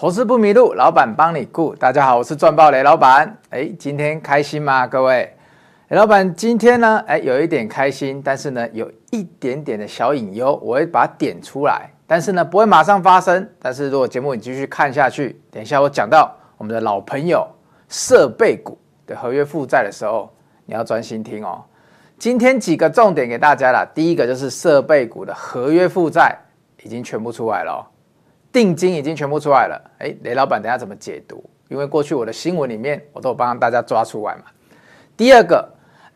投资不迷路，老板帮你顾。大家好，我是赚爆雷老板。哎，今天开心吗？各位，雷老板今天呢，哎，有一点开心，但是呢，有一点点的小隐忧，我会把它点出来，但是呢，不会马上发生。但是如果节目你继续看下去，等一下我讲到我们的老朋友设备股的合约负债的时候，你要专心听哦。今天几个重点给大家了，第一个就是设备股的合约负债已经全部出来了。定金已经全部出来了，哎，雷老板，等下怎么解读？因为过去我的新闻里面，我都有帮大家抓出来嘛。第二个，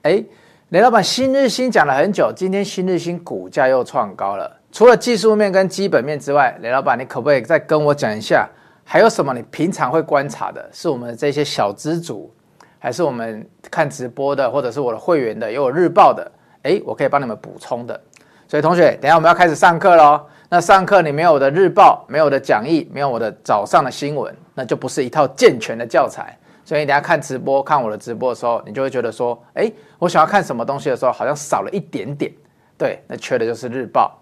哎，雷老板，新日新讲了很久，今天新日新股价又创高了。除了技术面跟基本面之外，雷老板，你可不可以再跟我讲一下，还有什么你平常会观察的？是我们这些小资主，还是我们看直播的，或者是我的会员的，有我日报的？哎，我可以帮你们补充的。所以同学，等下我们要开始上课喽。那上课你没有我的日报，没有我的讲义，没有我的早上的新闻，那就不是一套健全的教材。所以你等下看直播，看我的直播的时候，你就会觉得说，哎，我想要看什么东西的时候，好像少了一点点。对，那缺的就是日报。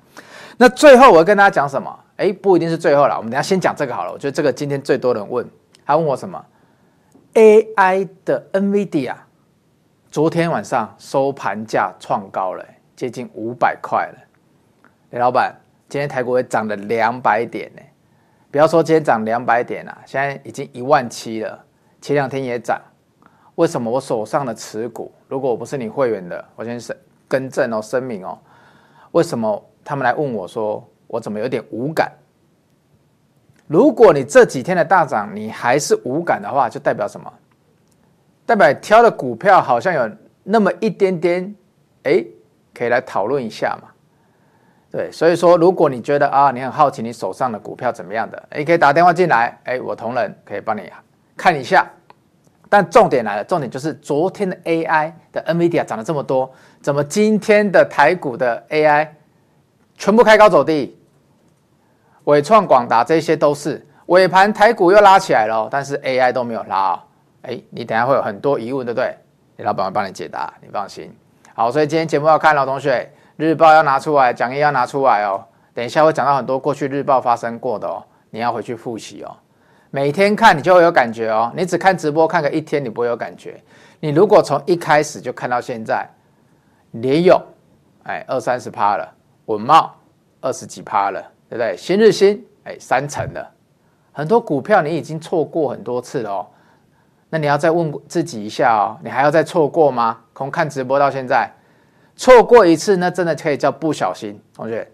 那最后我要跟大家讲什么？哎，不一定是最后了，我们等下先讲这个好了。我觉得这个今天最多人问，他问我什么？AI 的 NVIDIA 昨天晚上收盘价创高了，接近五百块了。李老板。今天台股也涨了两百点呢，不要说今天涨两百点啊，现在已经一万七了。前两天也涨，为什么我手上的持股，如果我不是你会员的，我先声更正哦，声明哦，为什么他们来问我说，我怎么有点无感？如果你这几天的大涨，你还是无感的话，就代表什么？代表挑的股票好像有那么一点点，哎，可以来讨论一下嘛。对，所以说，如果你觉得啊，你很好奇你手上的股票怎么样的，你可以打电话进来，哎，我同仁可以帮你看一下。但重点来了，重点就是昨天的 AI 的 NVIDIA 涨了这么多，怎么今天的台股的 AI 全部开高走低？纬创、广达这些都是尾盘台股又拉起来了，但是 AI 都没有拉哦。哎，你等下会有很多疑问，对不对？你老板会帮你解答，你放心。好，所以今天节目要看了，同学。日报要拿出来，讲义要拿出来哦。等一下会讲到很多过去日报发生过的哦，你要回去复习哦。每天看你就会有感觉哦。你只看直播看个一天，你不会有感觉。你如果从一开始就看到现在，联咏哎二三十趴了，稳茂二十几趴了，对不对？新日新哎三成了，很多股票你已经错过很多次了哦。那你要再问自己一下哦，你还要再错过吗？从看直播到现在。错过一次，那真的可以叫不小心，同学。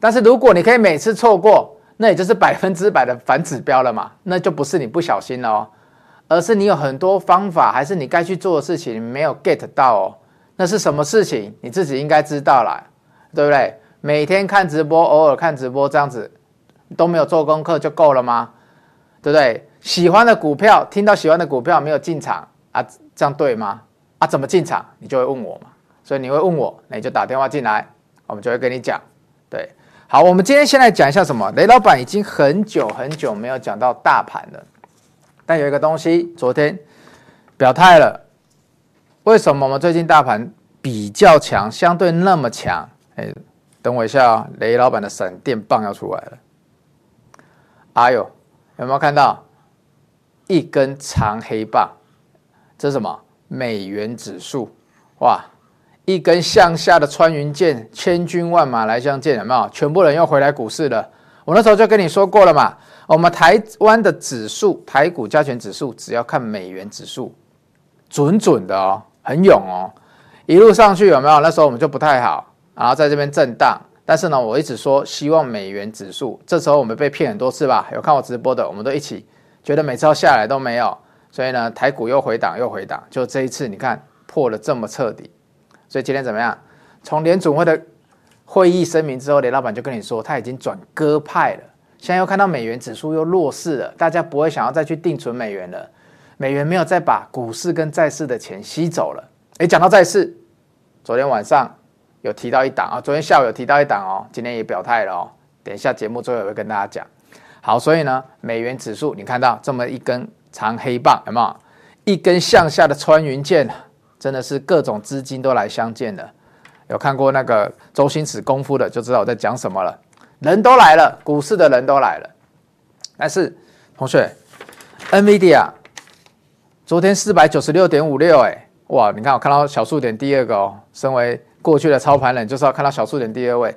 但是如果你可以每次错过，那也就是百分之百的反指标了嘛，那就不是你不小心了哦，而是你有很多方法，还是你该去做的事情没有 get 到哦。那是什么事情？你自己应该知道啦，对不对？每天看直播，偶尔看直播，这样子都没有做功课就够了吗？对不对？喜欢的股票，听到喜欢的股票没有进场啊，这样对吗？啊，怎么进场？你就会问我嘛。所以你会问我，那你就打电话进来，我们就会跟你讲。对，好，我们今天先来讲一下什么？雷老板已经很久很久没有讲到大盘了，但有一个东西昨天表态了。为什么我们最近大盘比较强，相对那么强？哎，等我一下啊，雷老板的闪电棒要出来了。哎呦，有没有看到一根长黑棒？这是什么？美元指数，哇！一根向下的穿云箭，千军万马来相见，有没有？全部人又回来股市了。我那时候就跟你说过了嘛，我们台湾的指数，台股加权指数，只要看美元指数，准准的哦，很勇哦，一路上去有没有？那时候我们就不太好，然后在这边震荡。但是呢，我一直说希望美元指数，这时候我们被骗很多次吧？有看我直播的，我们都一起觉得每次要下来都没有，所以呢，台股又回档又回档，就这一次你看破了这么彻底。所以今天怎么样？从联准会的会议声明之后，雷老板就跟你说，他已经转鸽派了。现在又看到美元指数又弱势了，大家不会想要再去定存美元了。美元没有再把股市跟债市的钱吸走了。诶，讲到债市，昨天晚上有提到一档啊，昨天下午有提到一档哦，今天也表态了哦。等一下节目最后也会跟大家讲。好，所以呢，美元指数你看到这么一根长黑棒，有没有？一根向下的穿云箭。真的是各种资金都来相见了，有看过那个周星驰功夫的就知道我在讲什么了。人都来了，股市的人都来了，但是同学，NVIDIA 昨天四百九十六点五六，哎，哇！你看我看到小数点第二个哦，身为过去的操盘人，就是要看到小数点第二位，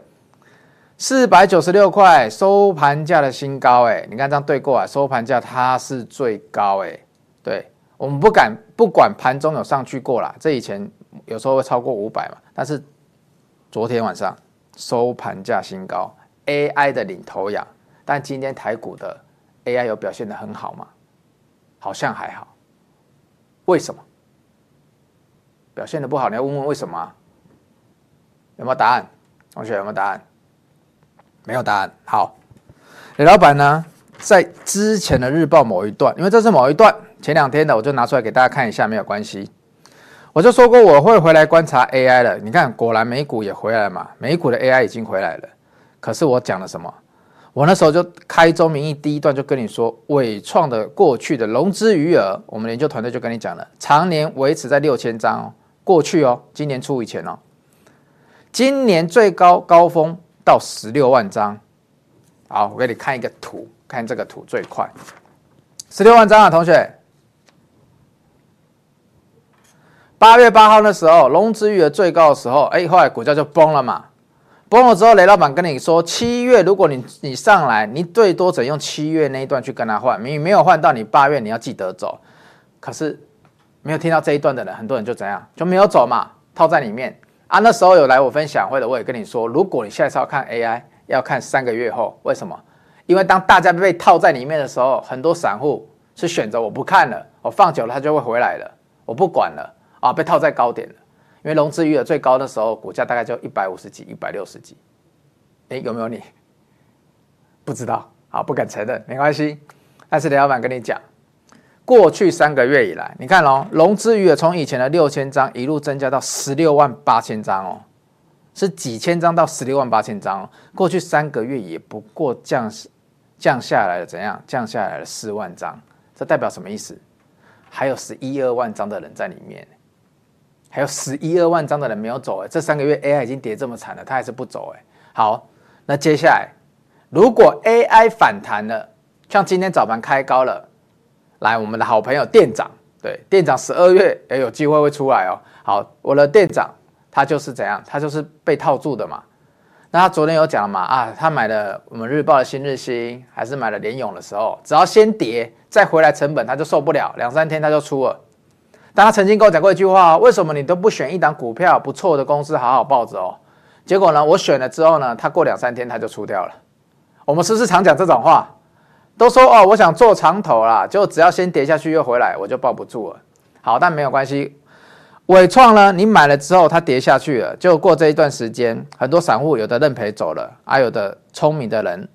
四百九十六块收盘价的新高，哎，你看这样对过来，收盘价它是最高，哎，对，我们不敢不管盘中有上去过啦，这以前有时候会超过五百嘛，但是昨天晚上收盘价新高，AI 的领头羊，但今天台股的 AI 有表现的很好吗？好像还好。为什么表现的不好？你要问问为什么？有没有答案？同学有没有答案？没有答案。好，李老板呢，在之前的日报某一段，因为这是某一段前两天的，我就拿出来给大家看一下，没有关系。我就说过我会回来观察 AI 了。你看，果然美股也回来了嘛，美股的 AI 已经回来了。可是我讲了什么？我那时候就开宗明义，第一段就跟你说，伟创的过去的融资余额，我们研究团队就跟你讲了，常年维持在六千张哦，过去哦，今年初以前哦，今年最高高峰到十六万张。好，我给你看一个图，看这个图最快，十六万张啊，同学，八月八号那时候融资余额最高的时候，哎，后来股价就崩了嘛。崩了之后，雷老板跟你说，七月如果你你上来，你最多只能用七月那一段去跟他换，你没有换到，你八月你要记得走。可是没有听到这一段的人，很多人就怎样就没有走嘛，套在里面啊。那时候有来我分享会的，我也跟你说，如果你现在是要看 AI，要看三个月后，为什么？因为当大家被套在里面的时候，很多散户是选择我不看了，我放久了它就会回来了，我不管了啊，被套在高点了。因为融资余额最高的时候，股价大概就一百五十几、一百六十几，哎，有没有你？不知道，好，不敢承认，没关系。但是雷老板跟你讲，过去三个月以来，你看哦，融资余额从以前的六千张一路增加到十六万八千张哦，是几千张到十六万八千张哦。过去三个月也不过降降下来了，怎样？降下来了四万张，这代表什么意思？还有十一二万张的人在里面。还有十一二万张的人没有走哎，这三个月 AI 已经跌这么惨了，他还是不走哎。好，那接下来如果 AI 反弹了，像今天早盘开高了，来我们的好朋友店长，对，店长十二月也有机会会出来哦。好，我的店长他就是怎样，他就是被套住的嘛。那他昨天有讲了嘛？啊，他买了我们日报的新日兴，还是买了联咏的时候，只要先跌再回来成本，他就受不了，两三天他就出了。大家曾经跟我讲过一句话：为什么你都不选一档股票不错的公司好好抱着哦？结果呢，我选了之后呢，他过两三天他就出掉了。我们是不是常讲这种话？都说哦，我想做长头啦，就只要先跌下去又回来，我就抱不住了。好，但没有关系。尾创呢，你买了之后它跌下去了，就过这一段时间，很多散户有的认赔走了，啊，有的聪明的人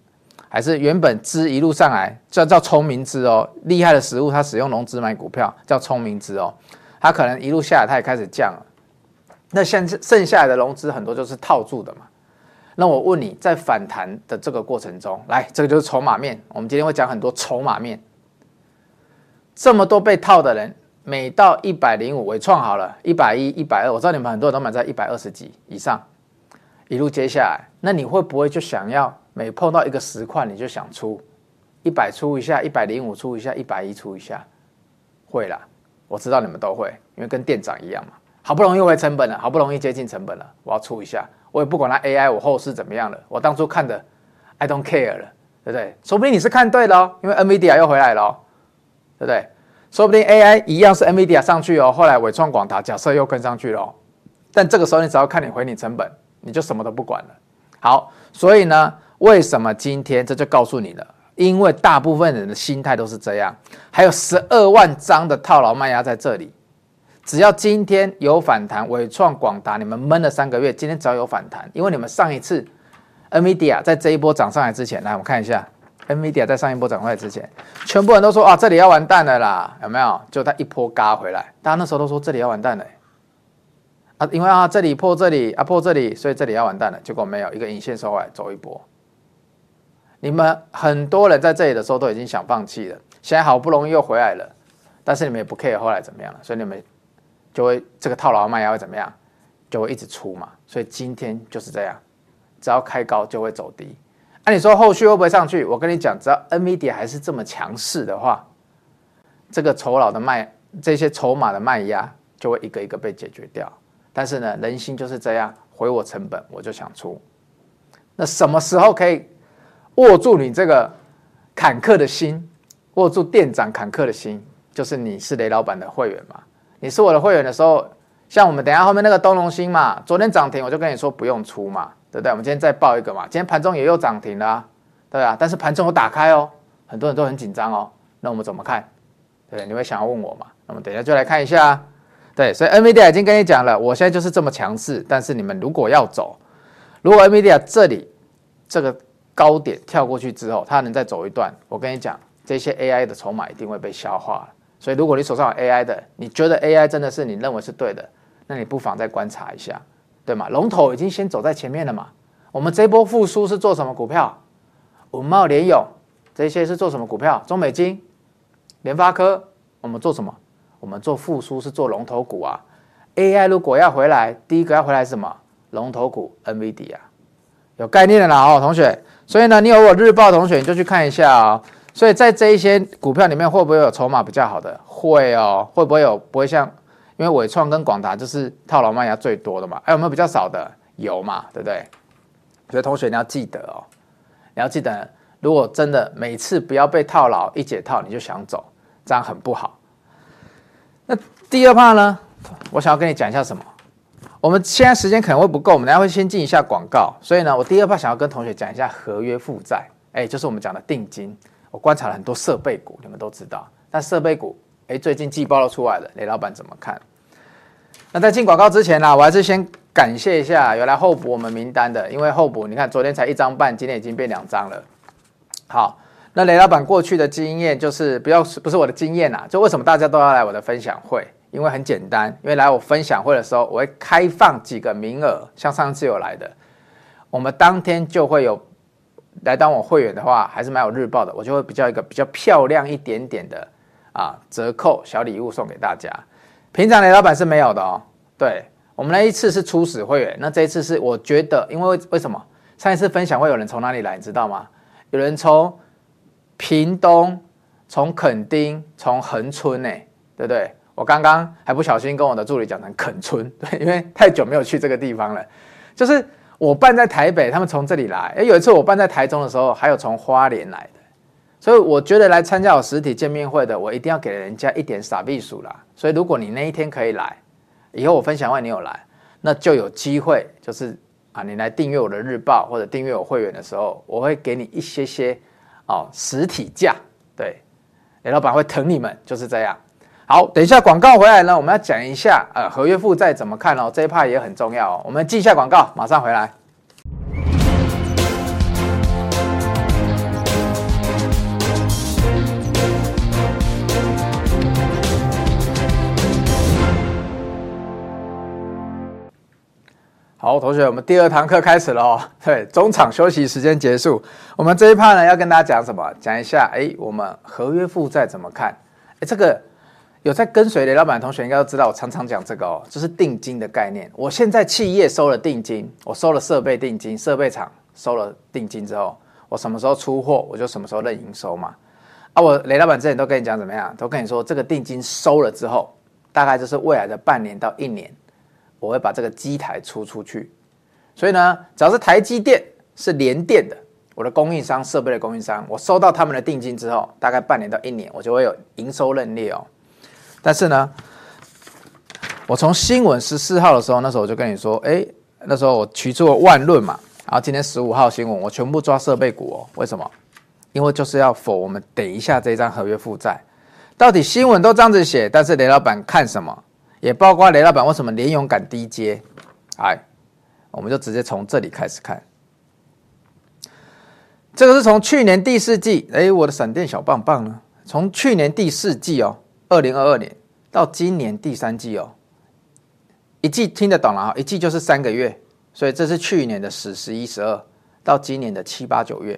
还是原本资一路上来，叫叫聪明资哦，厉害的实物他使用融资买股票叫聪明资哦。它可能一路下来，它也开始降了。那现剩下来的融资很多就是套住的嘛。那我问你在反弹的这个过程中，来，这个就是筹码面。我们今天会讲很多筹码面。这么多被套的人，每到一百零五，纬创好了，一百一、一百二，我知道你们很多人都买在一百二十几以上，一路接下来，那你会不会就想要每碰到一个十块你就想出一百出一下，一百零五出一下，一百一出一下？会啦。我知道你们都会，因为跟店长一样嘛，好不容易回成本了，好不容易接近成本了，我要出一下，我也不管它 AI，我后市怎么样了，我当初看的，I don't care 了，对不对？说不定你是看对了，因为 NVIDIA 又回来了，对不对？说不定 AI 一样是 NVIDIA 上去哦，后来伟创、广达假设又跟上去了，但这个时候你只要看你回你成本，你就什么都不管了。好，所以呢，为什么今天这就告诉你了？因为大部分人的心态都是这样，还有十二万张的套牢卖压在这里。只要今天有反弹，纬创、广达，你们闷了三个月，今天只要有反弹，因为你们上一次 NVIDIA 在这一波涨上来之前，来我们看一下 NVIDIA 在上一波涨上来之前，全部人都说啊，这里要完蛋了啦，有没有？就它一波嘎回来，大家那时候都说这里要完蛋了，因为啊这里破这里啊破这里，所以这里要完蛋了，结果没有，一个引线收回来走一波。你们很多人在这里的时候都已经想放弃了，现在好不容易又回来了，但是你们也不 care 后来怎么样了，所以你们就会这个套牢卖压会怎么样，就会一直出嘛。所以今天就是这样，只要开高就会走低那、啊、你说后续会不会上去？我跟你讲，只要 NVIDIA 还是这么强势的话，这个酬劳的卖，这些筹码的卖压就会一个一个被解决掉。但是呢，人心就是这样，回我成本我就想出。那什么时候可以握住你这个坎坷的心，握住店长坎坷的心？就是你是雷老板的会员嘛？你是我的会员的时候，像我们等下后面那个东隆兴嘛，昨天涨停我就跟你说不用出嘛。对不对？我们今天再报一个嘛。今天盘中也又涨停了啊，对啊。但是盘中有打开哦，很多人都很紧张哦。那我们怎么看？对，你会想要问我嘛？那么等下就来看一下。对，所以 NVIDIA 已经跟你讲了，我现在就是这么强势。但是你们如果要走，如果 NVIDIA 这里这个高点跳过去之后，它能再走一段，我跟你讲，这些 AI 的筹码一定会被消化。所以如果你手上有 AI 的，你觉得 AI 真的是你认为是对的，那你不妨再观察一下。对吗？龙头已经先走在前面了嘛。我们这波复苏是做什么股票？稳懋、联友这些是做什么股票？中美金、联发科，我们做什么？我们做复苏是做龙头股啊。AI 如果要回来，第一个要回来什么？龙头股 NVD 啊，有概念的啦哦，同学。所以呢，你有我日报同学，你就去看一下哦。所以在这一些股票里面，会不会有筹码比较好的？会哦。会不会有？不会像。因为伟创跟广达就是套牢卖压最多的嘛，还有没有比较少的？有嘛，对不对？所以同学你要记得哦，你要记得，如果真的每次不要被套牢，一解套你就想走，这样很不好。那第二怕呢？我想要跟你讲一下什么？我们现在时间可能会不够，我们等下会先进一下广告。所以呢，我第二怕想要跟同学讲一下合约负债，哎，就是我们讲的定金。我观察了很多设备股，你们都知道，但设备股，哎，最近季报都出来了，雷老板怎么看？那在进广告之前呢，我还是先感谢一下原来候补我们名单的，因为候补你看昨天才一张半，今天已经变两张了。好，那雷老板过去的经验就是不要不是我的经验啊，就为什么大家都要来我的分享会？因为很简单，因为来我分享会的时候，我会开放几个名额，像上次有来的，我们当天就会有来当我会员的话，还是蛮有日报的，我就会比较一个比较漂亮一点点的啊折扣小礼物送给大家。平常雷老板是没有的哦。对，我们那一次是初始会员，那这一次是我觉得，因为为什么上一次分享会有人从哪里来，你知道吗？有人从屏东、从垦丁、从恒春，哎，对不对？我刚刚还不小心跟我的助理讲成垦村，对，因为太久没有去这个地方了。就是我办在台北，他们从这里来。哎，有一次我办在台中的时候，还有从花莲来的。所以我觉得来参加我实体见面会的，我一定要给人家一点傻逼数啦。所以如果你那一天可以来，以后我分享会你有来，那就有机会，就是啊，你来订阅我的日报或者订阅我会员的时候，我会给你一些些哦实体价。对，雷老板会疼你们，就是这样。好，等一下广告回来呢，我们要讲一下呃合约负债怎么看哦，这一 part 也很重要哦。我们记一下广告，马上回来。好，同学，我们第二堂课开始了哦。对，中场休息时间结束。我们这一趴呢，要跟大家讲什么？讲一下，哎，我们合约负债怎么看？哎，这个有在跟随雷老板的同学应该都知道，我常常讲这个哦，就是定金的概念。我现在企业收了定金，我收了设备定金，设备厂收了定金之后，我什么时候出货，我就什么时候认营收嘛。啊，我雷老板之前都跟你讲怎么样？都跟你说，这个定金收了之后，大概就是未来的半年到一年。我会把这个机台出出去，所以呢，只要是台积电是联电的，我的供应商设备的供应商，我收到他们的定金之后，大概半年到一年，我就会有营收认列哦。但是呢，我从新闻十四号的时候，那时候我就跟你说，哎，那时候我取出了万论嘛，然后今天十五号新闻，我全部抓设备股哦。为什么？因为就是要否我们等一下这张合约负债，到底新闻都这样子写，但是雷老板看什么？也包括雷老板为什么连勇敢低接，哎，我们就直接从这里开始看。这个是从去年第四季，哎，我的闪电小棒棒呢？从去年第四季哦，二零二二年到今年第三季哦，一季听得懂了啊？一季就是三个月，所以这是去年的十、十一、十二到今年的七、八、九月，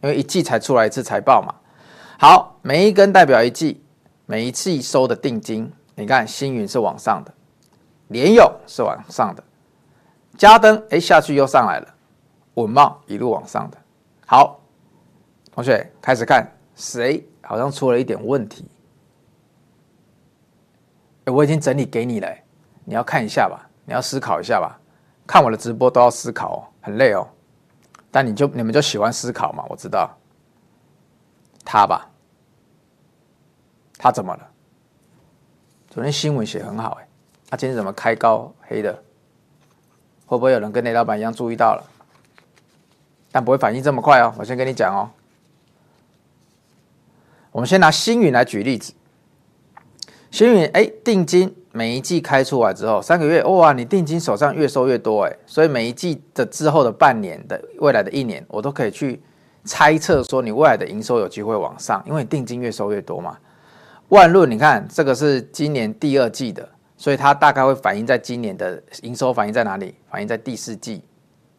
因为一季才出来一次财报嘛。好，每一根代表一季，每一季收的定金。你看，星云是往上的，联咏是往上的，嘉登哎下去又上来了，稳懋一路往上的。好，同学开始看，谁好像出了一点问题？哎，我已经整理给你了，你要看一下吧，你要思考一下吧。看我的直播都要思考哦，很累哦。但你就你们就喜欢思考嘛，我知道。他吧，他怎么了？昨天新闻写很好哎，他今天怎么开高黑的？会不会有人跟雷老板一样注意到了？但不会反应这么快哦，我先跟你讲哦。我们先拿星云来举例子，星云哎，定金每一季开出来之后，三个月哇，你定金手上越收越多哎，所以每一季的之后的半年的未来的一年，我都可以去猜测说你未来的营收有机会往上，因为你定金越收越多嘛。万润，你看这个是今年第二季的，所以它大概会反映在今年的营收反映在哪里？反映在第四季，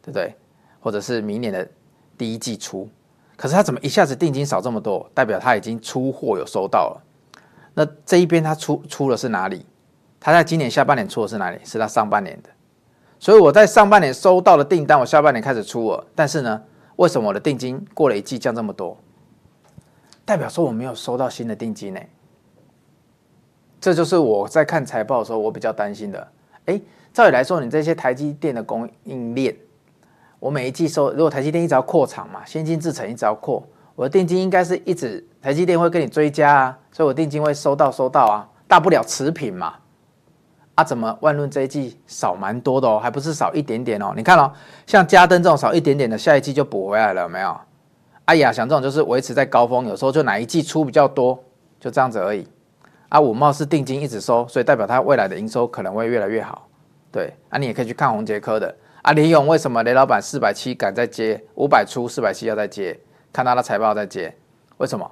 对不对？或者是明年的第一季初。可是它怎么一下子定金少这么多？代表它已经出货有收到了。那这一边它出出的是哪里？它在今年下半年出的是哪里？是它上半年的。所以我在上半年收到的订单，我下半年开始出了。但是呢，为什么我的定金过了一季降这么多？代表说我没有收到新的定金呢？这就是我在看财报的时候，我比较担心的。哎，照理来说，你这些台积电的供应链，我每一季收，如果台积电一直要扩厂嘛，先进制程一直要扩，我的定金应该是一直台积电会跟你追加啊，所以我定金会收到收到啊，大不了持平嘛。啊，怎么万润这一季少蛮多的哦，还不是少一点点哦？你看哦，像嘉登这种少一点点的，下一季就补回来了，有没有？哎呀，像这种就是维持在高峰，有时候就哪一季出比较多，就这样子而已。啊，五茂是定金一直收，所以代表它未来的营收可能会越来越好。对，啊，你也可以去看宏杰科的。啊，林勇为什么雷老板四百七敢再接五百出，四百七要再接？看他的财报再接，为什么？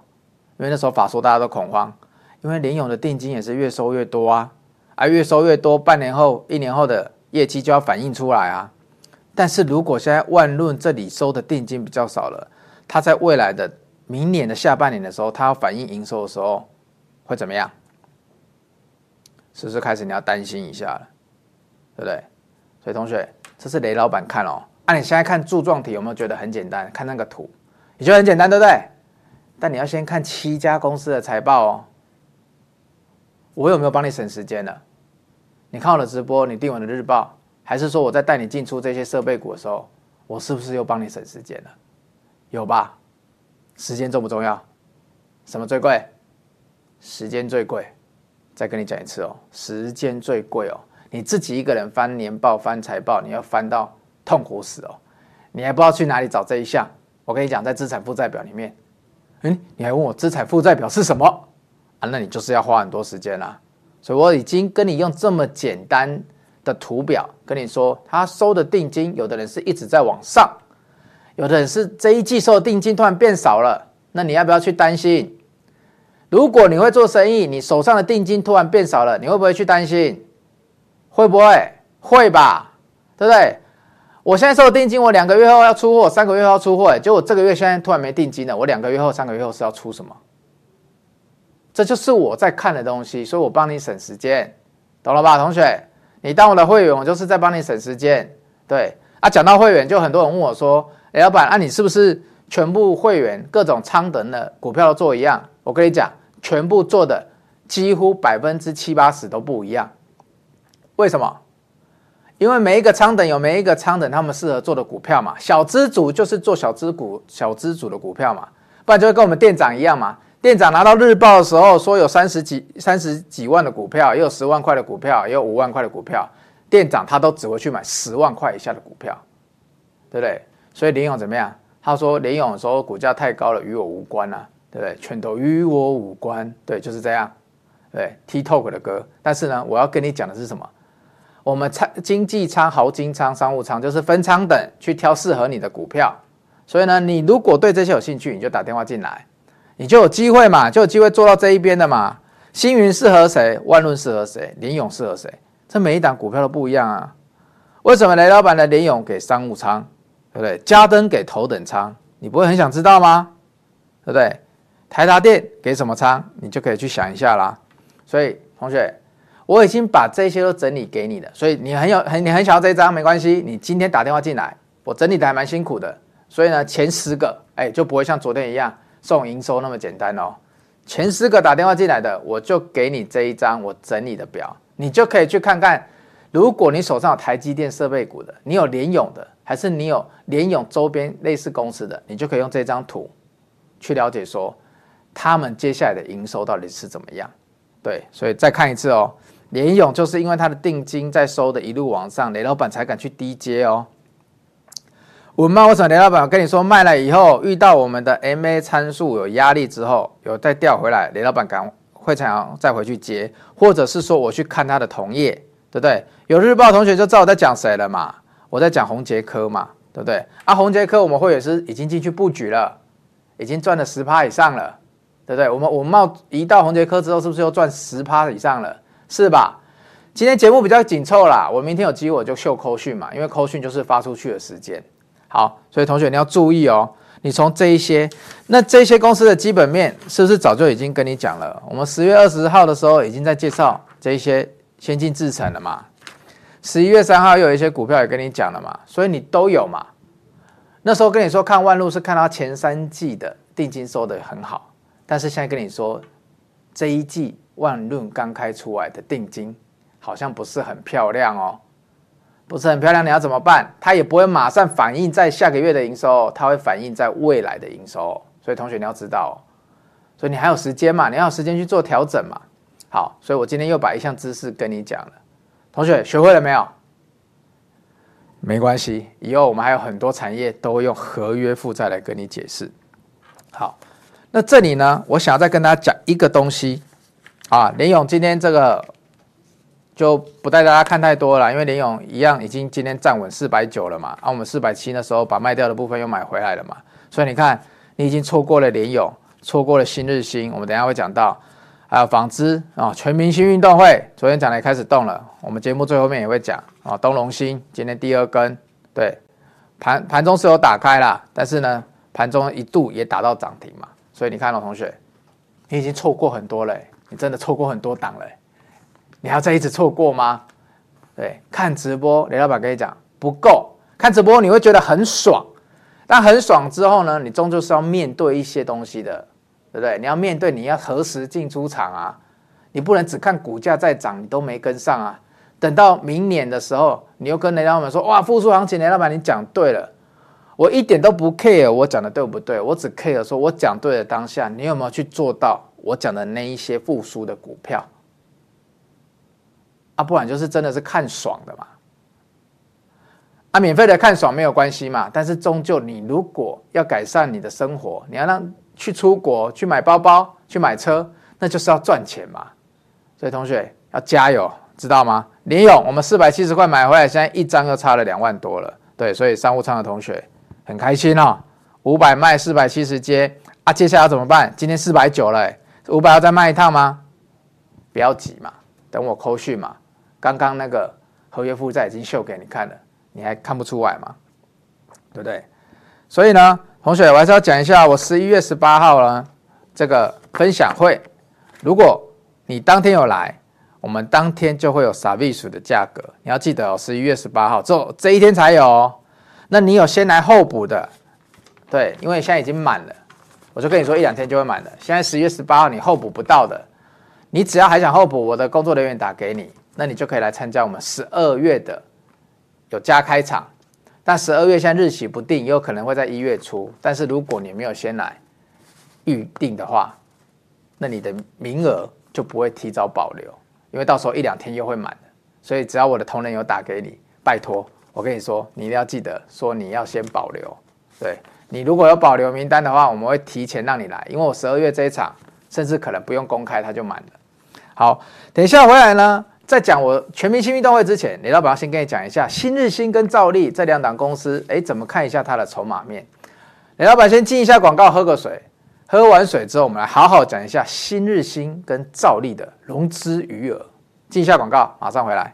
因为那时候法说大家都恐慌，因为林勇的定金也是越收越多啊，啊，越收越多，半年后、一年后的业绩就要反映出来啊。但是如果现在万润这里收的定金比较少了，它在未来的明年的下半年的时候，它要反映营收的时候会怎么样？是不是开始你要担心一下了，对不对？所以同学，这是雷老板看哦。啊，你现在看柱状体有没有觉得很简单？看那个图，你觉得很简单，对不对？但你要先看七家公司的财报哦。我有没有帮你省时间呢？你看我的直播，你订我的日报，还是说我在带你进出这些设备股的时候，我是不是又帮你省时间了？有吧？时间重不重要？什么最贵？时间最贵。再跟你讲一次哦，时间最贵哦。你自己一个人翻年报、翻财报，你要翻到痛苦死哦。你还不知道去哪里找这一项。我跟你讲，在资产负债表里面，嗯，你还问我资产负债表是什么啊？那你就是要花很多时间啦。所以我已经跟你用这么简单的图表跟你说，他收的定金，有的人是一直在往上，有的人是这一季收的定金突然变少了，那你要不要去担心？如果你会做生意，你手上的定金突然变少了，你会不会去担心？会不会？会吧，对不对？我现在收的定金，我两个月后要出货，三个月后要出货，结果这个月现在突然没定金了，我两个月后、三个月后是要出什么？这就是我在看的东西，所以我帮你省时间，懂了吧，同学？你当我的会员，我就是在帮你省时间。对啊，讲到会员，就很多人问我说：“哎，老板，那、你是不是全部会员各种仓等的股票都做一样？”我跟你讲。全部做的几乎百分之七八十都不一样，为什么？因为每一个仓等有每一个仓等他们适合做的股票嘛。小资组就是做小资股、小资组的股票嘛，不然就会跟我们店长一样嘛。店长拿到日报的时候说有三十几、三十几万的股票，也有十万块的股票，也有五万块的股票。店长他都只会去买十万块以下的股票，对不对？所以林勇怎么样？他说林勇说股价太高了，与我无关啊。对不对？全都与我无关。对，就是这样。对，TikTok 的歌。但是呢，我要跟你讲的是什么？我们仓经济舱、豪金舱、商务舱，就是分舱等去挑适合你的股票。所以呢，你如果对这些有兴趣，你就打电话进来，你就有机会嘛，就有机会做到这一边的嘛。星云适合谁？万润适合谁？联勇适合谁？这每一档股票都不一样啊。为什么雷老板的联勇给商务舱，对不对？嘉登给头等舱，你不会很想知道吗？对不对？台达电给什么仓，你就可以去想一下啦。所以同学，我已经把这些都整理给你了。所以你很有很你很想要这一张没关系，你今天打电话进来，我整理的还蛮辛苦的，所以呢，前十个哎就不会像昨天一样送营收那么简单哦。前十个打电话进来的，我就给你这一张我整理的表，你就可以去看看。如果你手上有台积电设备股的，你有联咏的，还是你有联咏周边类似公司的，你就可以用这张图去了解说他们接下来的营收到底是怎么样。对，所以再看一次哦，联勇就是因为他的定金在收的一路往上，雷老板才敢去低接哦。文茂为什么雷老板跟你说卖了以后遇到我们的 MA 参数有压力之后有再调回来，雷老板敢会想要再回去接，或者是说我去看他的同业。对不对？有日报同学就知道我在讲谁了嘛？我在讲宏捷科嘛，对不对？啊，宏捷科我们会也是已经进去布局了，已经赚了十趴以上了，对不对？我们我们冒一到宏捷科之后，是不是又赚十趴以上了？是吧？今天节目比较紧凑啦，我明天有机会我就秀扣讯嘛，因为扣讯就是发出去的时间。好，所以同学你要注意哦，你从这一些，那这些公司的基本面是不是早就已经跟你讲了？我们十月二十号的时候已经在介绍这一些。先进制程了嘛？十一月三号又有一些股票也跟你讲了嘛，所以你都有嘛。那时候跟你说看万路是看到前三季的定金收得很好，但是现在跟你说这一季万润刚开出来的定金好像不是很漂亮哦，不是很漂亮，你要怎么办？它也不会马上反映在下个月的营收，它会反映在未来的营收。所以同学你要知道，所以你还有时间嘛？你要有时间去做调整嘛？好，所以我今天又把一项知识跟你讲了，同学学会了没有？没关系，以后我们还有很多产业都会用合约负债来跟你解释。好，那这里呢，我想再跟大家讲一个东西啊，联咏今天这个就不带大家看太多了，因为联咏一样已经今天站稳四百九了嘛，啊，我们四百七的时候把卖掉的部分又买回来了嘛，所以你看，你已经错过了联咏，错过了新日兴，我们等下会讲到。还有纺织啊，全明星运动会昨天讲的也开始动了，我们节目最后面也会讲啊。东隆兴今天第二根，对，盘盘中是有打开啦，但是呢，盘中一度也打到涨停嘛，所以你看到同学，你已经错过很多了，你真的错过很多档了，你要再一直错过吗？对，看直播，雷老板跟你讲不够，看直播你会觉得很爽，但很爽之后呢，你终究是要面对一些东西的。对不对？你要面对，你要何时进出场啊？你不能只看股价在涨，你都没跟上啊。等到明年的时候，你又跟雷老板说：“哇，复苏行情，雷老板你讲对了。”我一点都不 care 我讲的对不对，我只 care 说我讲对了当下，你有没有去做到我讲的那一些复苏的股票？啊，不然就是真的是看爽的嘛。啊，免费的看爽没有关系嘛，但是终究你如果要改善你的生活，你要让。去出国去买包包去买车，那就是要赚钱嘛。所以同学要加油，知道吗？联咏我们四百七十块买回来，现在一张就差了两万多了。对，所以商务舱的同学很开心哦。五百卖四百七十接啊，接下来要怎么办？今天四百九了，五百要再卖一趟吗？不要急嘛，等我扣序嘛。刚刚那个合约负债已经秀给你看了，你还看不出来吗？对不对？所以呢。同学，我还是要讲一下，我十一月十八号呢，这个分享会，如果你当天有来，我们当天就会有 service 的价格，你要记得哦，十一月十八号，这这一天才有哦。那你有先来后补的，对，因为现在已经满了，我就跟你说一两天就会满了。现在十月十八号你后补不到的，你只要还想后补，我的工作人员打给你，那你就可以来参加我们十二月的有加开场。但十二月现在日期不定，也有可能会在一月初。但是如果你没有先来预定的话，那你的名额就不会提早保留，因为到时候一两天又会满。所以只要我的同仁有打给你，拜托我跟你说，你一定要记得说你要先保留。对，你如果有保留名单的话，我们会提前让你来，因为我十二月这一场甚至可能不用公开它就满了。好，等一下回来呢。在讲我全明星运动会之前，雷老板要先跟你讲一下新日兴跟兆利这两档公司，哎，怎么看一下它的筹码面？雷老板先进一下广告，喝个水。喝完水之后，我们来好好讲一下新日兴跟兆利的融资余额。进一下广告，马上回来。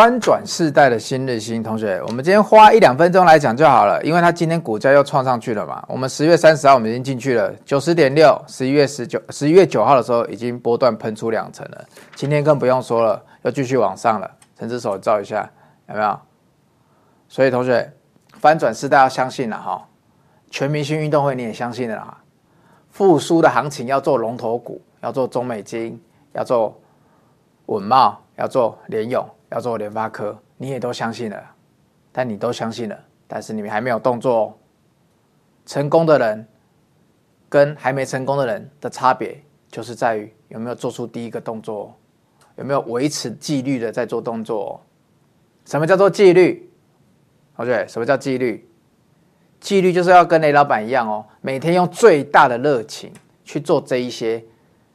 翻转世代的新日兴同学，我们今天花一两分钟来讲就好了，因为它今天股价又创上去了嘛。我们十月三十号我们已经进去了九十点六，十一月十九、十一月九号的时候已经波段喷出两成了，今天更不用说了，要继续往上了。陈之手照一下，有没有？所以同学，翻转世代要相信了哈，全明星运动会你也相信了啦，复苏的行情要做龙头股，要做中美金，要做稳懋，要做联咏。要做联发科，你也都相信了，但你都相信了，但是你们还没有动作哦。成功的人跟还没成功的人的差别，就是在于有没有做出第一个动作，有没有维持纪律的在做动作。什么叫做纪律？OK，什么叫纪律？纪律就是要跟雷老板一样哦，每天用最大的热情去做这一些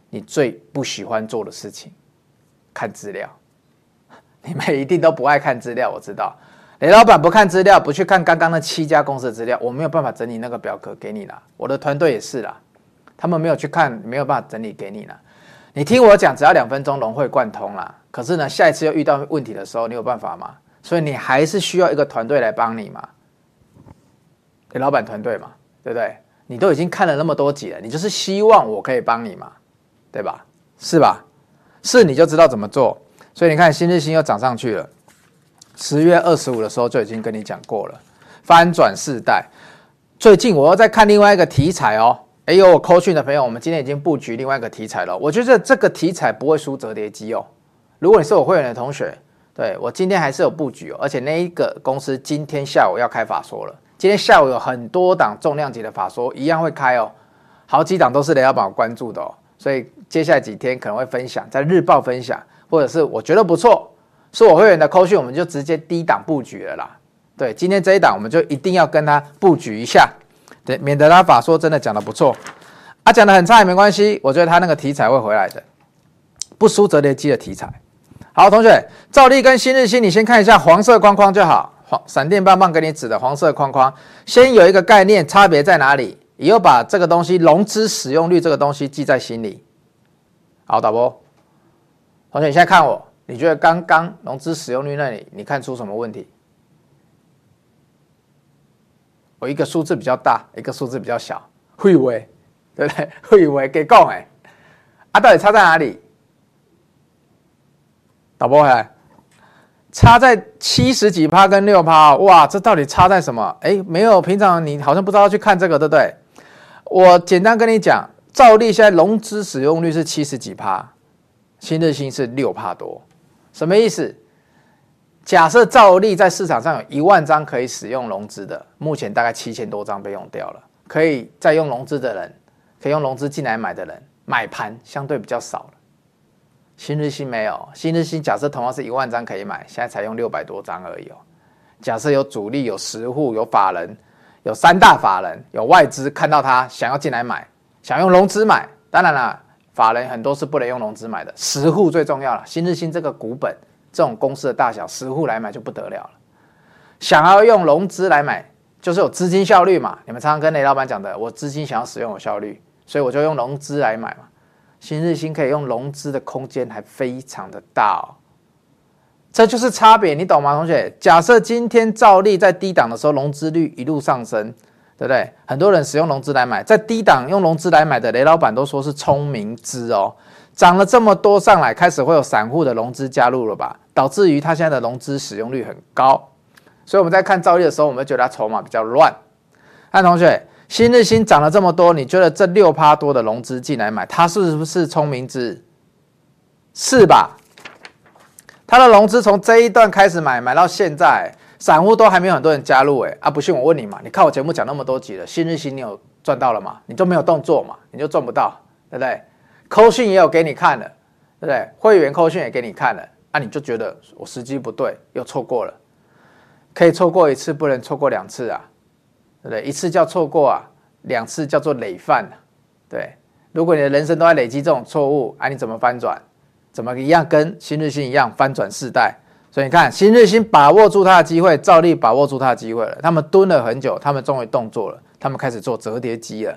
你最不喜欢做的事情，看资料。你们一定都不爱看资料，我知道。雷老板不看资料，不去看刚刚那七家公司的资料，我没有办法整理那个表格给你啦。我的团队也是啦，他们没有去看，没有办法整理给你啦。你听我讲，只要两分钟融会贯通啦。可是呢，下一次又遇到问题的时候，你有办法吗？所以你还是需要一个团队来帮你嘛。雷老板团队嘛，对不对？你都已经看了那么多集了，你就是希望我可以帮你嘛，对吧？是吧？是你就知道怎么做。所以你看，新日兴又涨上去了。十月二十五的时候就已经跟你讲过了，翻转世代。最近我又在看另外一个题材哦。哎呦，我扣讯的朋友，我们今天已经布局另外一个题材了。我觉得这个题材不会输折叠机哦。如果你是我会员的同学，对，我今天还是有布局哦。而且那一个公司今天下午要开法说了，今天下午有很多档重量级的法说一样会开哦，好几档都是雷老板关注的哦。所以接下来几天可能会分享，在日报分享。或者是我觉得不错，是我会员的扣讯，我们就直接低档布局了啦。对，今天这一档我们就一定要跟他布局一下，对，免得他法说真的讲的不错，啊，讲的很差也没关系，我觉得他那个题材会回来的，不输折叠机的题材。好，同学，兆利跟新日新，你先看一下黄色框框就好，黄闪电棒棒给你指的黄色框框，先有一个概念，差别在哪里？以后把这个东西融资使用率这个东西记在心里。好，导播。同学，你现在看我，你觉得刚刚融资使用率那里，你看出什么问题？我一个数字比较大，一个数字比较小，会以为对不对？会以为给够哎，啊，到底差在哪里？导播回来，差在七十几趴跟六趴，哇，这到底差在什么？哎，没有，平常你好像不知道去看这个，对不对？我简单跟你讲，照例现在融资使用率是七十几趴。新日兴是六帕多，什么意思？假设兆利在市场上有一万张可以使用融资的，目前大概七千多张被用掉了。可以再用融资的人，可以用融资进来买的人，买盘相对比较少了。新日兴没有，新日兴假设同样是一万张可以买，现在才用六百多张而已哦。假设有主力、有实户、有法人、有三大法人、有外资看到他想要进来买，想用融资买，当然了。法人很多是不能用融资买的，实户最重要了。新日兴这个股本，这种公司的大小，实户来买就不得了了。想要用融资来买，就是有资金效率嘛。你们常常跟雷老板讲的，我资金想要使用有效率，所以我就用融资来买嘛。新日兴可以用融资的空间还非常的大哦，这就是差别，你懂吗，同学？假设今天照例在低档的时候，融资率一路上升。对不对？很多人使用融资来买，在低档用融资来买的雷老板都说是聪明资哦，涨了这么多上来，开始会有散户的融资加入了吧？导致于他现在的融资使用率很高，所以我们在看兆利的时候，我们觉得他筹码比较乱。那同学，新日兴涨了这么多，你觉得这六趴多的融资进来买，他是不是聪明资？是吧？他的融资从这一段开始买，买到现在。散户都还没有很多人加入哎啊！不信我问你嘛，你看我节目讲那么多集了，新日新你有赚到了吗？你就没有动作嘛，你就赚不到，对不对？扣讯也有给你看了，对不对？会员扣讯也给你看了，啊，你就觉得我时机不对，又错过了，可以错过一次，不能错过两次啊，对不对？一次叫错过啊，两次叫做累犯，对。如果你的人生都在累积这种错误，啊，你怎么翻转？怎么一样跟新日新一样翻转世代？所以你看，新日新把握住他的机会，照例把握住他的机会了。他们蹲了很久，他们终于动作了，他们开始做折叠机了。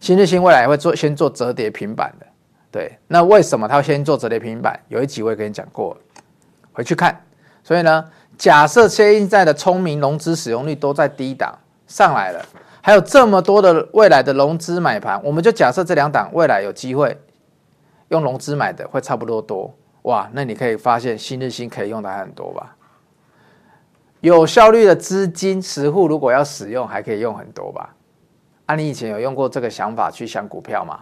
新日新未来会做先做折叠平板的，对。那为什么他要先做折叠平板？有一集我也跟你讲过，回去看所以呢，假设现在的聪明融资使用率都在低档上来了，还有这么多的未来的融资买盘，我们就假设这两档未来有机会用融资买的会差不多多，哇，那你可以发现新日兴可以用的还很多吧？有效率的资金实户如果要使用，还可以用很多吧？啊，你以前有用过这个想法去想股票吗？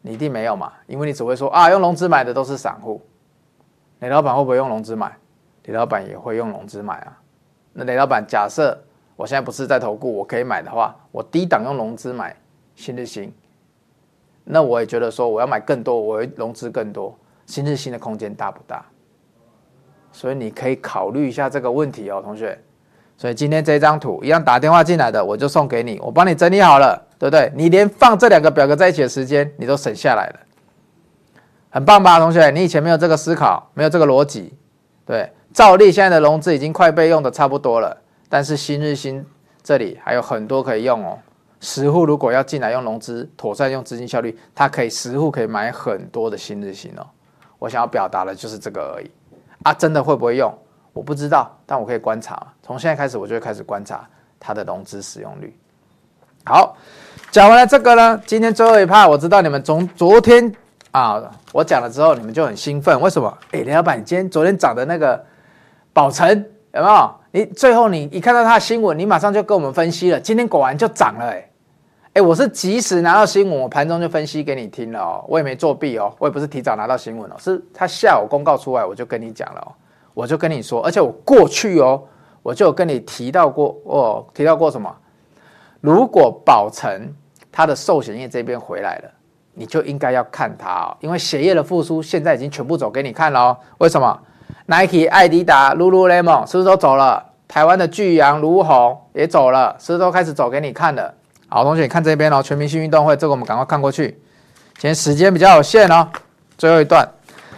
你一定没有嘛，因为你只会说啊，用融资买的都是散户。雷老板会不会用融资买？雷老板也会用融资买啊。那雷老板假设我现在不是在投顾，我可以买的话，我低档用融资买新日兴，那我也觉得说我要买更多，我会融资更多，新日兴的空间大不大？所以你可以考虑一下这个问题哦，同学。所以今天这张图一样打电话进来的，我就送给你，我帮你整理好了，对不对？你连放这两个表格在一起的时间你都省下来了，很棒吧，同学？你以前没有这个思考，没有这个逻辑，对？照例现在的融资已经快被用的差不多了，但是新日兴这里还有很多可以用哦。实户如果要进来用融资，妥善用资金效率，它可以实户可以买很多的新日兴哦。我想要表达的就是这个而已。啊，真的会不会用？我不知道，但我可以观察。从现在开始，我就会开始观察它的融资使用率。好，讲完了这个呢，今天最后一趴，我知道你们从昨天啊，我讲了之后，你们就很兴奋。为什么？哎，林老板，你今天昨天涨的那个宝成有没有？你最后你一看到它的新闻，你马上就跟我们分析了。今天果然就涨了，哎，哎，我是及时拿到新闻，我盘中就分析给你听了哦，我也没作弊哦，我也不是提早拿到新闻哦，是他下午公告出来，我就跟你讲了哦。我就跟你说，而且我过去哦，我就跟你提到过哦，提到过什么？如果宝成它的寿险业这边回来了，你就应该要看它哦，因为鞋业的复苏现在已经全部走给你看了哦。为什么？Nike、爱迪达、Lululemon 是不是都走了？台湾的巨阳、如虹也走了，是不是都开始走给你看了？好，同学，你看这边哦，全明星运动会，这个我们赶快看过去。今天时间比较有限哦，最后一段。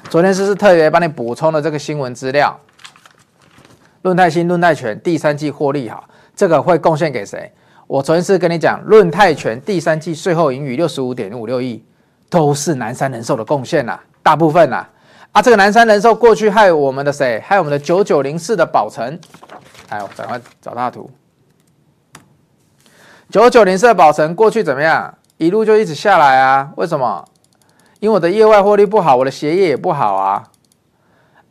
昨天是不是特别帮你补充了这个新闻资料？论泰新、论泰全第三季获利好，这个会贡献给谁？我昨天是跟你讲，论泰全第三季税后盈余六十五点五六亿，都是南山人寿的贡献呐，大部分呐。啊，这个南山人寿过去害我们的谁？害我们的九九零四的宝成。哎，我赶快找大图。九九零四的宝成过去怎么样？一路就一直下来啊？为什么？因为我的业外获利不好，我的鞋业也不好啊，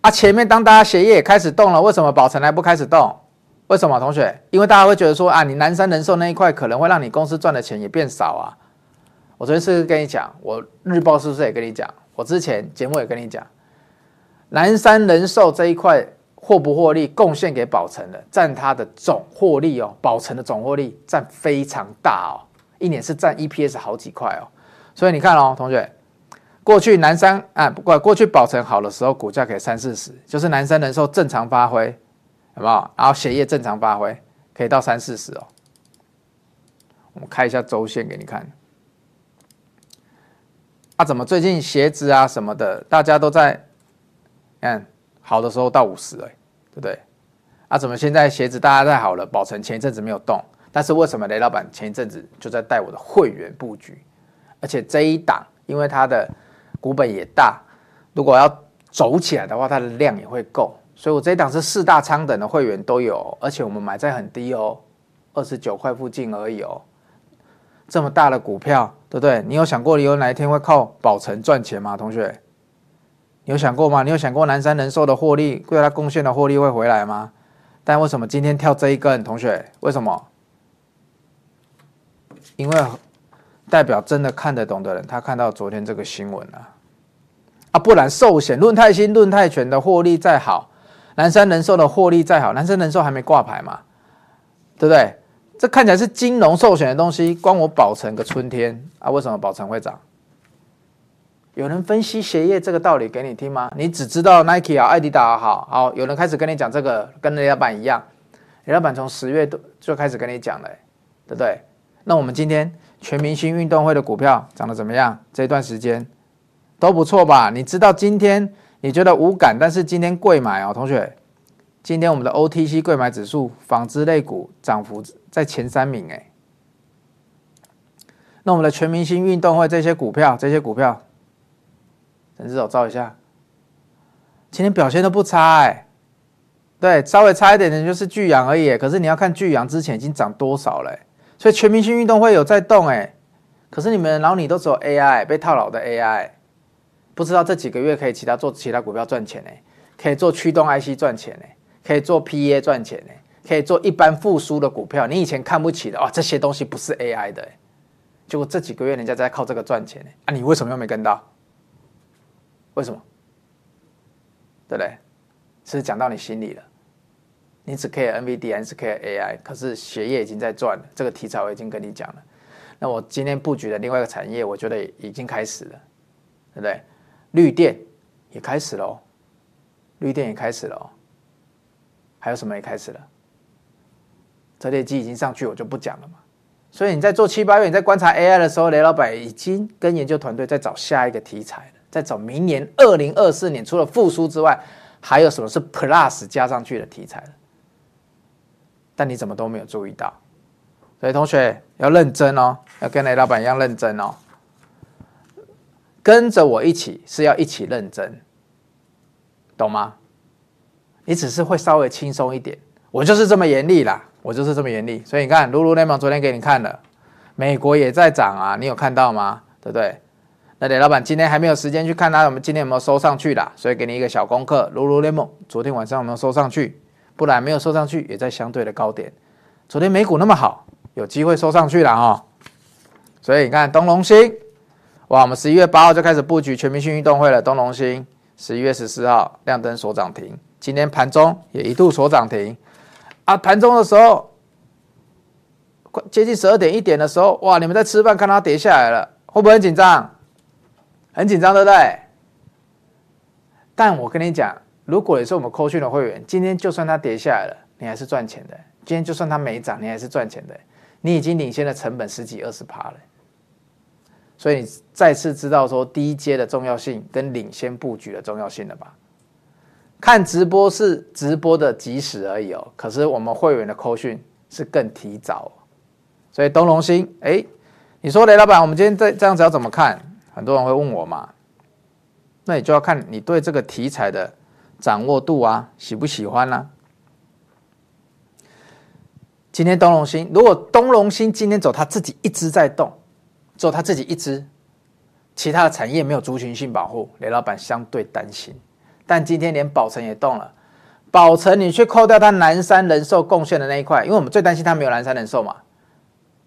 啊！前面当大家鞋业也开始动了，为什么宝成还不开始动？为什么，同学？因为大家会觉得说啊，你南山人寿那一块可能会让你公司赚的钱也变少啊。我昨天是不是跟你讲，我日报是不是也跟你讲？我之前节目也跟你讲，南山人寿这一块获不获利贡献给宝成的，占它的总获利哦，宝成的总获利占非常大哦，一年是占 EPS 好几块哦。所以你看哦，同学。过去南山啊，不过过去宝成好的时候，股价可以三四十，就是南山人寿正常发挥，好不好？然后血液正常发挥，可以到三四十哦。我们开一下周线给你看。啊，怎么最近鞋子啊什么的，大家都在看好的时候到五十哎，对不对？啊，怎么现在鞋子大家太好了，宝成前一阵子没有动，但是为什么雷老板前一阵子就在带我的会员布局，而且这一档因为它的。股本也大，如果要走起来的话，它的量也会够，所以我这一档是四大仓等的会员都有，而且我们买在很低哦，二十九块附近而已哦。这么大的股票，对不对？你有想过你有哪一天会靠宝成赚钱吗？同学，有想过吗？你有想过南山人寿的获利，对它贡献的获利会回来吗？但为什么今天跳这一根？同学，为什么？因为。代表真的看得懂的人，他看到昨天这个新闻啊，啊，不然寿险论泰新、论泰全的获利再好，南山人寿的获利再好，南山人寿还没挂牌嘛，对不对？这看起来是金融寿险的东西，关我宝成个春天啊？为什么宝成会涨？有人分析鞋业这个道理给你听吗？你只知道 Nike 啊、爱迪达好好，有人开始跟你讲这个，跟雷老板一样，雷老板从十月都就开始跟你讲了，对不对？那我们今天。全明星运动会的股票涨得怎么样？这段时间都不错吧？你知道今天你觉得无感，但是今天贵买哦，同学，今天我们的 OTC 贵买指数纺织类股涨幅在前三名诶。那我们的全明星运动会这些股票，这些股票，陈志手照一下，今天表现都不差哎。对，稍微差一点点就是巨阳而已。可是你要看巨阳之前已经涨多少了，所以全明星运动会有在动哎。可是你们脑里都只有 AI 被套牢的 AI，不知道这几个月可以其他做其他股票赚钱呢？可以做驱动 IC 赚钱呢？可以做 PA 赚钱呢？可以做一般复苏的股票？你以前看不起的哦，这些东西不是 AI 的，结果这几个月人家在靠这个赚钱呢？啊，你为什么又没跟到？为什么？对不对？是讲到你心里了。你只 care NVD，只 care AI，可是血液已经在转了。这个题材我已经跟你讲了。那我今天布局的另外一个产业，我觉得已经开始了，对不对？绿电也开始了，绿电也开始了，还有什么也开始了？折叠机已经上去，我就不讲了嘛。所以你在做七八月，你在观察 AI 的时候，雷老板已经跟研究团队在找下一个题材了，在找明年二零二四年除了复苏之外，还有什么是 Plus 加上去的题材？但你怎么都没有注意到？所以同学要认真哦，要跟雷老板一样认真哦。跟着我一起是要一起认真，懂吗？你只是会稍微轻松一点，我就是这么严厉啦，我就是这么严厉。所以你看露露那边昨天给你看了，美国也在涨啊，你有看到吗？对不对？那雷老板今天还没有时间去看它，我们今天有没有收上去啦？所以给你一个小功课如如联盟昨天晚上有没有收上去？不然没有收上去，也在相对的高点。昨天美股那么好。有机会收上去了哈，所以你看东隆兴，哇，我们十一月八号就开始布局全明星运动会了。东隆兴十一月十四号亮灯锁涨停，今天盘中也一度锁涨停啊。盘中的时候，快接近十二点一点的时候，哇，你们在吃饭看它跌下来了，会不会很紧张？很紧张，对不对？但我跟你讲，如果你是我们扣讯的会员，今天就算它跌下来了，你还是赚钱的。今天就算它没涨，你还是赚钱的。你已经领先了成本十几二十趴了，所以你再次知道说低阶的重要性跟领先布局的重要性了吧？看直播是直播的即时而已哦，可是我们会员的扣讯是更提早，所以东隆兴，哎，你说雷老板，我们今天这这样子要怎么看？很多人会问我嘛，那你就要看你对这个题材的掌握度啊，喜不喜欢呢、今天东隆兴，如果东隆兴今天走，他自己一直在动，走他自己一只，其他的产业没有族群性保护，雷老板相对担心。但今天连宝成也动了，宝成你去扣掉他南山人寿贡献的那一块，因为我们最担心他没有南山人寿嘛。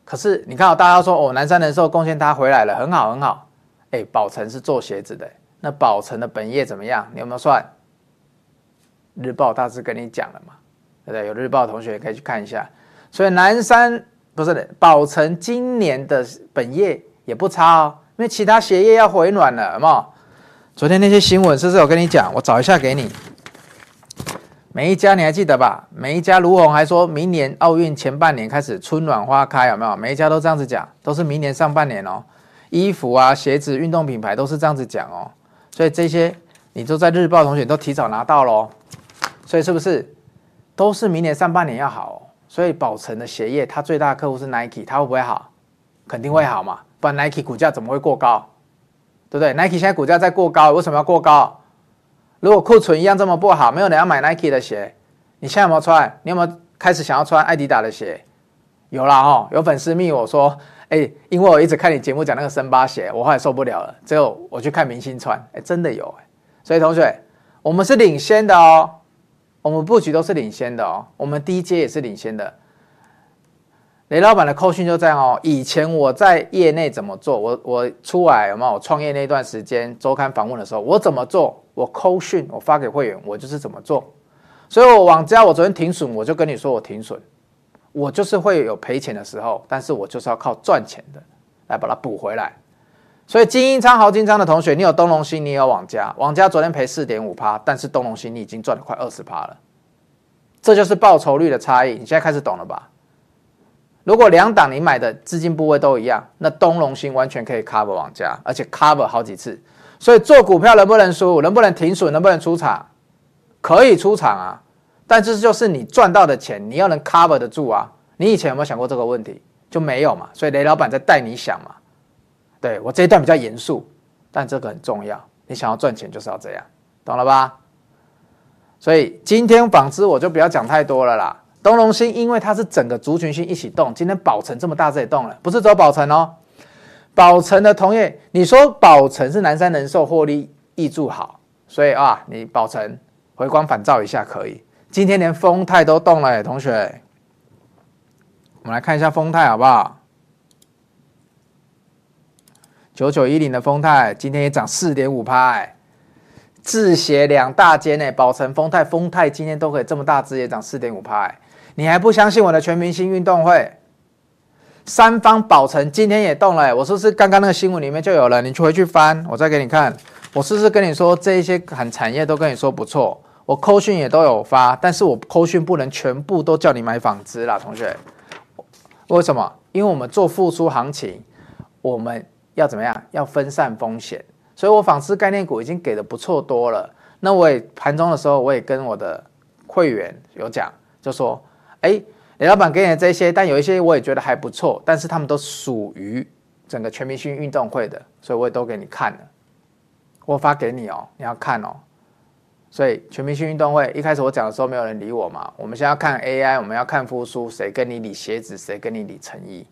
可是你看大家说哦，南山人寿贡献他回来了，很好很好。哎，宝成是做鞋子的，那宝成的本业怎么样？你有没有算？日报大致跟你讲了嘛，对不对？有日报同学可以去看一下。所以南山不是的，宝成今年的本业也不差哦，因为其他鞋业要回暖了，有没有？昨天那些新闻是不是我跟你讲？我找一下给你。每一家你还记得吧？每一家卢鸿还说明年奥运前半年开始春暖花开，有没有？每一家都这样子讲，都是明年上半年哦。衣服啊、鞋子、运动品牌都是这样子讲哦。所以这些你都在日报同学都提早拿到喽。所以是不是都是明年上半年要好？所以宝成的鞋业，它最大的客户是 Nike，它会不会好？肯定会好嘛，不然 Nike 股价怎么会过高？对不对？Nike 现在股价在过高，为什么要过高？如果库存一样这么不好，没有人要买 Nike 的鞋，你现在有没有穿？你有没有开始想要穿艾迪达的鞋？有啦哦，有粉丝密我说，哎，因为我一直看你节目讲那个森巴鞋，我后来受不了了，最后我去看明星穿，哎，真的有哎，所以同学，我们是领先的哦。我们布局都是领先的哦，我们第一阶也是领先的。雷老板的扣讯就这样哦。以前我在业内怎么做？我我出来有没有？我创业那段时间周刊访问的时候，我怎么做？我扣讯我发给会员，我就是怎么做。所以我往家我昨天停损，我就跟你说我停损，我就是会有赔钱的时候，但是我就是要靠赚钱的来把它补回来。所以精英仓、豪金仓的同学，你有东隆兴，你也有网家。网家昨天赔四点五趴，但是东隆兴你已经赚了快二十趴了。这就是报酬率的差异。你现在开始懂了吧？如果两档你买的资金部位都一样，那东隆兴完全可以 cover 网家，而且 cover 好几次。所以做股票能不能输？能不能停损？能不能出场？可以出场啊，但这就是你赚到的钱，你要能 cover 得住啊。你以前有没有想过这个问题？就没有嘛。所以雷老板在带你想嘛。对，我这一段比较严肃，但这个很重要。你想要赚钱就是要这样，懂了吧？所以今天纺织我就不要讲太多了啦。东隆兴因为它是整个族群性一起动，今天宝城这么大，这也动了，不是走宝城哦。宝城的同业，你说宝城是南山人寿获利挹注好，所以啊，你宝城回光返照一下可以。今天连丰泰都动了诶，同学，我们来看一下丰泰好不好？九九一零的丰泰今天也涨四点五趴，字写两大间诶，宝成、丰泰、丰泰今天都可以这么大只也涨四点五趴，你还不相信我的全明星运动会？三方宝成今天也动了，我说是刚刚那个新闻里面就有了，你去回去翻，我再给你看。我是不是跟你说这一些很产业都跟你说不错？我扣讯也都有发，但是我扣讯不能全部都叫你买纺织啦，同学。为什么？因为我们做复苏行情，我们要怎么样？要分散风险。所以我纺织概念股已经给的不错多了。那我也盘中的时候，我也跟我的会员有讲，就说，哎。李老板给你的这些，但有一些我也觉得还不错，但是他们都属于整个全明星运动会的，所以我也都给你看了。我发给你哦，你要看哦。所以全明星运动会一开始我讲的时候没有人理我嘛。我们现在要看 AI，我们要看复苏，谁跟你理鞋子，谁跟你理成衣。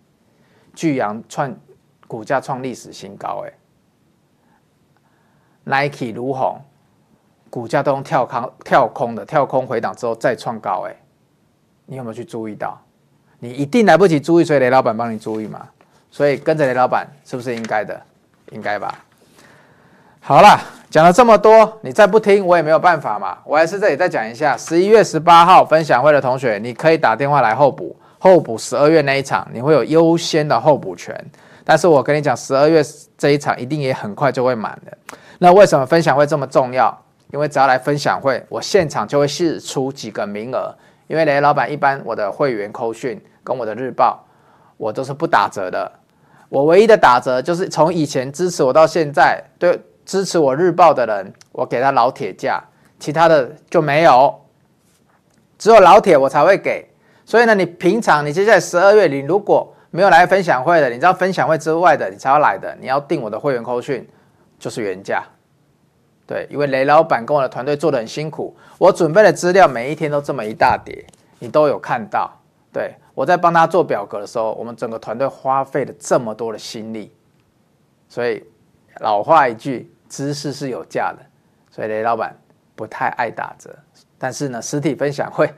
巨阳创股价创历史新高，哎。Nike 如虹股价都跳空跳空的跳空回档之后再创高，哎。你有没有去注意到？你一定来不及注意，所以雷老板帮你注意嘛。所以跟着雷老板是不是应该的？应该吧。好了，讲了这么多，你再不听我也没有办法嘛。我还是这里再讲一下，十一月十八号分享会的同学，你可以打电话来候补，候补十二月那一场，你会有优先的候补权。但是我跟你讲，十二月这一场一定也很快就会满的。那为什么分享会这么重要？因为只要来分享会，我现场就会释出几个名额。因为雷老板一般我的会员扣讯跟我的日报，我都是不打折的。我唯一的打折就是从以前支持我到现在，对支持我日报的人，我给他老铁价，其他的就没有，只有老铁我才会给。所以呢，你平常你接下来十二月你如果没有来分享会的，你知道分享会之外的你才要来的，你要订我的会员扣讯就是原价。对，因为雷老板跟我的团队做得很辛苦，我准备的资料每一天都这么一大叠，你都有看到。对，我在帮他做表格的时候，我们整个团队花费了这么多的心力，所以老话一句，知识是有价的。所以雷老板不太爱打折，但是呢，实体分享会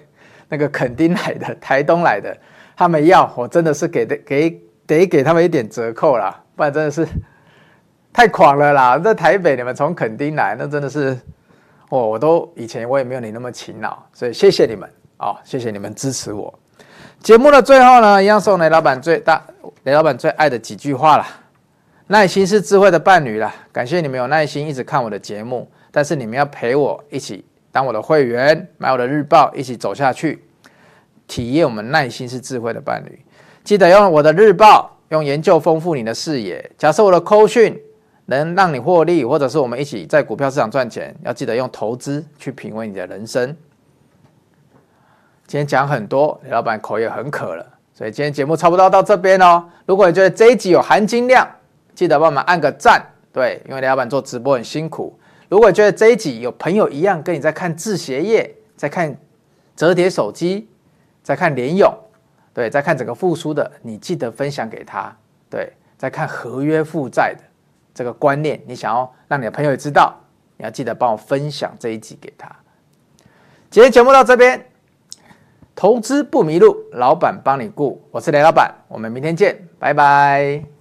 那个垦丁来的、台东来的，他们要我真的是给的给得给他们一点折扣啦，不然真的是。太狂了啦！在台北，你们从垦丁来，那真的是，哦，我都以前我也没有你那么勤劳，所以谢谢你们啊、哦，谢谢你们支持我。节目的最后呢，一样送雷老板最大雷老板最爱的几句话啦：耐心是智慧的伴侣啦。感谢你们有耐心一直看我的节目，但是你们要陪我一起当我的会员，买我的日报，一起走下去，体验我们耐心是智慧的伴侣。记得用我的日报，用研究丰富你的视野。假设我的扣讯。能让你获利，或者是我们一起在股票市场赚钱，要记得用投资去品味你的人生。今天讲很多，李老板口也很渴了，所以今天节目差不多到这边哦。如果你觉得这一集有含金量，记得帮我们按个赞。对，因为李老板做直播很辛苦。如果觉得这一集有朋友一样跟你在看制鞋业，在看折叠手机，在看联咏，对，在看整个复苏的，你记得分享给他。对，在看合约负债的。这个观念，你想要让你的朋友也知道，你要记得帮我分享这一集给他。今天节目到这边，投资不迷路，老板帮你顾，我是雷老板，我们明天见，拜拜。